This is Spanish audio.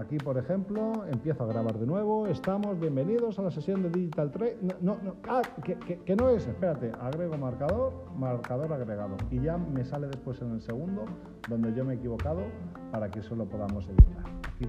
aquí, por ejemplo, empiezo a grabar de nuevo. Estamos, bienvenidos a la sesión de Digital Trade. No, no, ah, que, que, no es, espérate, agrego marcador, marcador agregado. Y ya me sale después en el segundo, donde yo me he equivocado, para que eso lo podamos evitar. Aquí